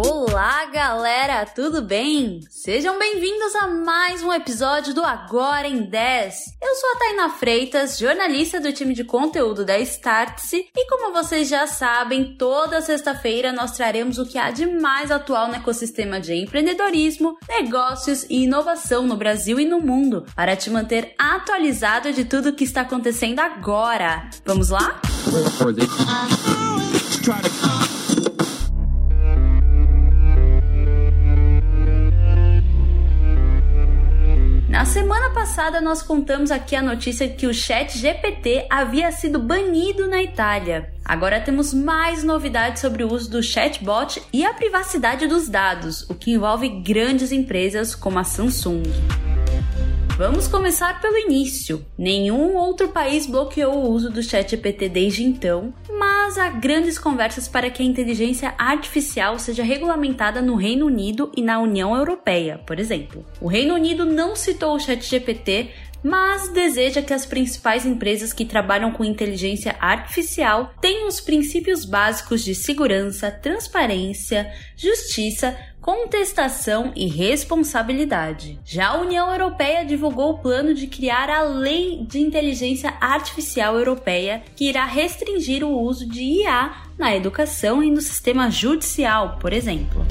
Olá, galera, tudo bem? Sejam bem-vindos a mais um episódio do Agora em 10. Eu sou a Taina Freitas, jornalista do time de conteúdo da Startse, e como vocês já sabem, toda sexta-feira nós traremos o que há de mais atual no ecossistema de empreendedorismo, negócios e inovação no Brasil e no mundo, para te manter atualizado de tudo o que está acontecendo agora. Vamos lá? Na semana passada, nós contamos aqui a notícia que o Chat GPT havia sido banido na Itália. Agora temos mais novidades sobre o uso do chatbot e a privacidade dos dados, o que envolve grandes empresas como a Samsung. Vamos começar pelo início. Nenhum outro país bloqueou o uso do ChatGPT desde então, mas há grandes conversas para que a inteligência artificial seja regulamentada no Reino Unido e na União Europeia, por exemplo. O Reino Unido não citou o ChatGPT, mas deseja que as principais empresas que trabalham com inteligência artificial tenham os princípios básicos de segurança, transparência, justiça, contestação e responsabilidade. Já a União Europeia divulgou o plano de criar a Lei de Inteligência Artificial Europeia, que irá restringir o uso de IA na educação e no sistema judicial, por exemplo.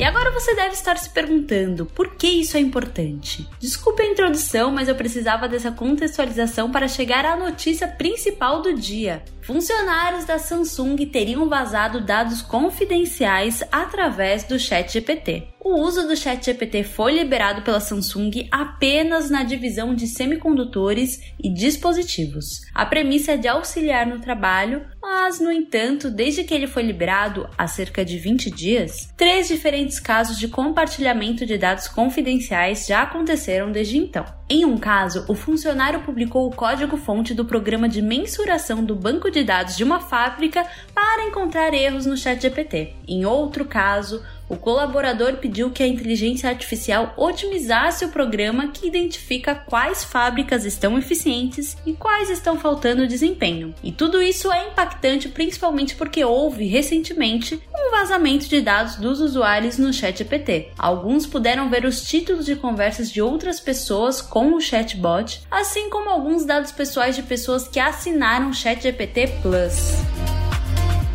E agora você deve estar se perguntando por que isso é importante. Desculpe a introdução, mas eu precisava dessa contextualização para chegar à notícia principal do dia. Funcionários da Samsung teriam vazado dados confidenciais através do ChatGPT. O uso do ChatGPT foi liberado pela Samsung apenas na divisão de semicondutores e dispositivos. A premissa é de auxiliar no trabalho, mas, no entanto, desde que ele foi liberado há cerca de 20 dias, três diferentes casos de compartilhamento de dados confidenciais já aconteceram desde então. Em um caso, o funcionário publicou o código-fonte do programa de mensuração do banco de dados de uma fábrica para encontrar erros no ChatGPT. Em outro caso, o colaborador pediu que a inteligência artificial otimizasse o programa que identifica quais fábricas estão eficientes e quais estão faltando desempenho. E tudo isso é impactante principalmente porque houve recentemente um vazamento de dados dos usuários no ChatGPT. Alguns puderam ver os títulos de conversas de outras pessoas com o chatbot, assim como alguns dados pessoais de pessoas que assinaram o ChatGPT Plus.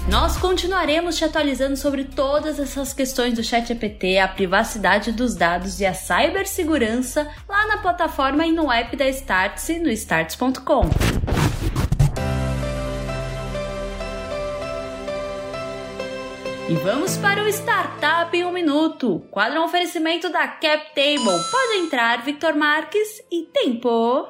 Nós continuaremos te atualizando sobre todas essas questões do ChatGPT, a privacidade dos dados e a cibersegurança lá na plataforma e no app da Startse no starts.com. E vamos para o Startup em um Minuto. Quadro um oferecimento da CapTable. Pode entrar, Victor Marques e tempo.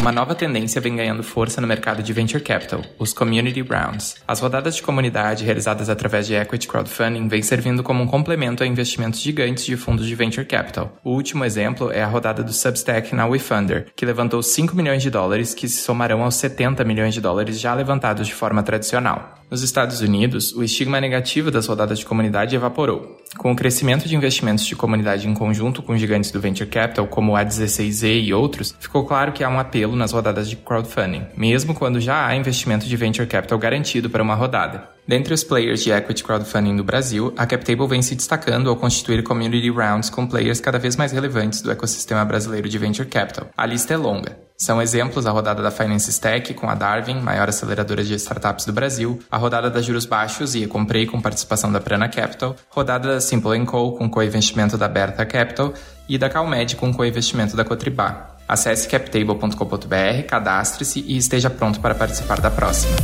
Uma nova tendência vem ganhando força no mercado de venture capital, os community rounds. As rodadas de comunidade realizadas através de equity crowdfunding vêm servindo como um complemento a investimentos gigantes de fundos de venture capital. O último exemplo é a rodada do Substack na WeFunder, que levantou 5 milhões de dólares que se somarão aos 70 milhões de dólares já levantados de forma tradicional. Nos Estados Unidos, o estigma negativo das rodadas de comunidade evaporou. Com o crescimento de investimentos de comunidade em conjunto com gigantes do venture capital, como a 16Z e outros, ficou claro que há um apelo nas rodadas de crowdfunding, mesmo quando já há investimento de venture capital garantido para uma rodada. Dentre os players de equity crowdfunding no Brasil, a CapTable vem se destacando ao constituir community rounds com players cada vez mais relevantes do ecossistema brasileiro de venture capital. A lista é longa. São exemplos a rodada da Finance Stack com a Darwin, maior aceleradora de startups do Brasil, a rodada da Juros Baixos e Comprei com participação da Prana Capital, rodada da Simple Co com co-investimento da Berta Capital e da Calmed com co-investimento da Cotribá. Acesse captable.com.br, cadastre-se e esteja pronto para participar da próxima.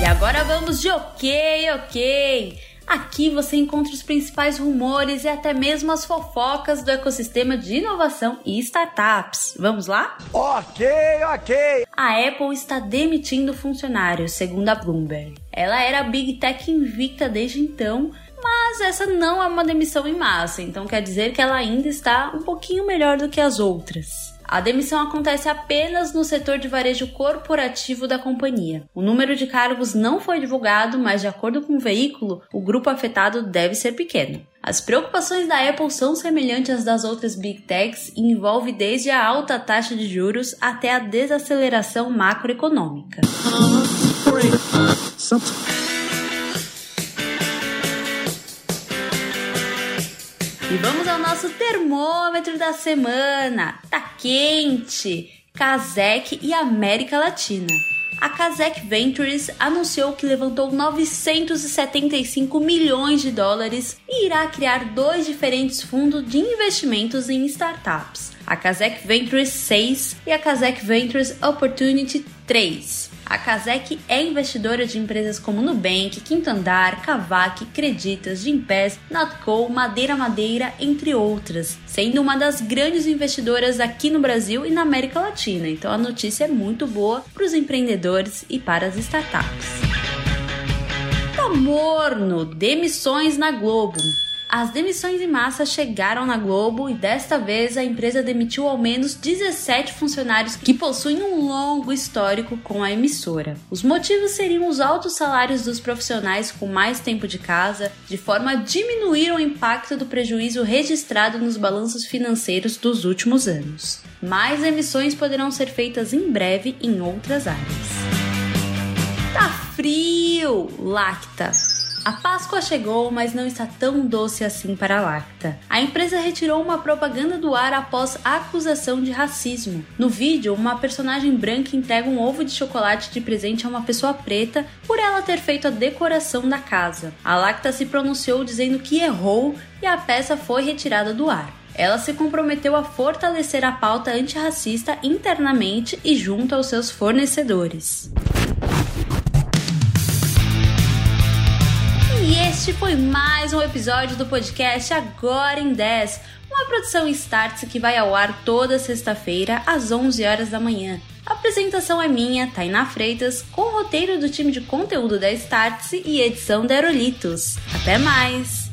E agora vamos de ok, ok. Aqui você encontra os principais rumores e até mesmo as fofocas do ecossistema de inovação e startups. Vamos lá? Ok, ok. A Apple está demitindo funcionários, segundo a Bloomberg. Ela era a Big Tech invicta desde então, mas essa não é uma demissão em massa, então quer dizer que ela ainda está um pouquinho melhor do que as outras. A demissão acontece apenas no setor de varejo corporativo da companhia. O número de cargos não foi divulgado, mas de acordo com o veículo, o grupo afetado deve ser pequeno. As preocupações da Apple são semelhantes às das outras Big Techs e envolve desde a alta taxa de juros até a desaceleração macroeconômica. E vamos ao nosso termômetro da semana. Tá quente! Kazek e América Latina. A Kazek Ventures anunciou que levantou 975 milhões de dólares e irá criar dois diferentes fundos de investimentos em startups, a Kazek Ventures 6 e a Kazek Ventures Opportunity 3. A Kazek é investidora de empresas como Nubank, Quinto Andar, Cavac, Creditas, Gimpass, Notco, Madeira Madeira, entre outras, sendo uma das grandes investidoras aqui no Brasil e na América Latina. Então a notícia é muito boa para os empreendedores e para as startups. Tá morno, demissões na Globo. As demissões em massa chegaram na Globo e desta vez a empresa demitiu ao menos 17 funcionários que possuem um longo histórico com a emissora. Os motivos seriam os altos salários dos profissionais com mais tempo de casa, de forma a diminuir o impacto do prejuízo registrado nos balanços financeiros dos últimos anos. Mais emissões poderão ser feitas em breve em outras áreas. Tá frio, Lacta. A Páscoa chegou, mas não está tão doce assim para a Lacta. A empresa retirou uma propaganda do ar após acusação de racismo. No vídeo, uma personagem branca entrega um ovo de chocolate de presente a uma pessoa preta por ela ter feito a decoração da casa. A Lacta se pronunciou dizendo que errou e a peça foi retirada do ar. Ela se comprometeu a fortalecer a pauta antirracista internamente e junto aos seus fornecedores. E este foi mais um episódio do podcast Agora em 10, uma produção Startse que vai ao ar toda sexta-feira às 11 horas da manhã. A apresentação é minha, Tainá Freitas, com o roteiro do time de conteúdo da Startse e edição da Aerolitos. Até mais!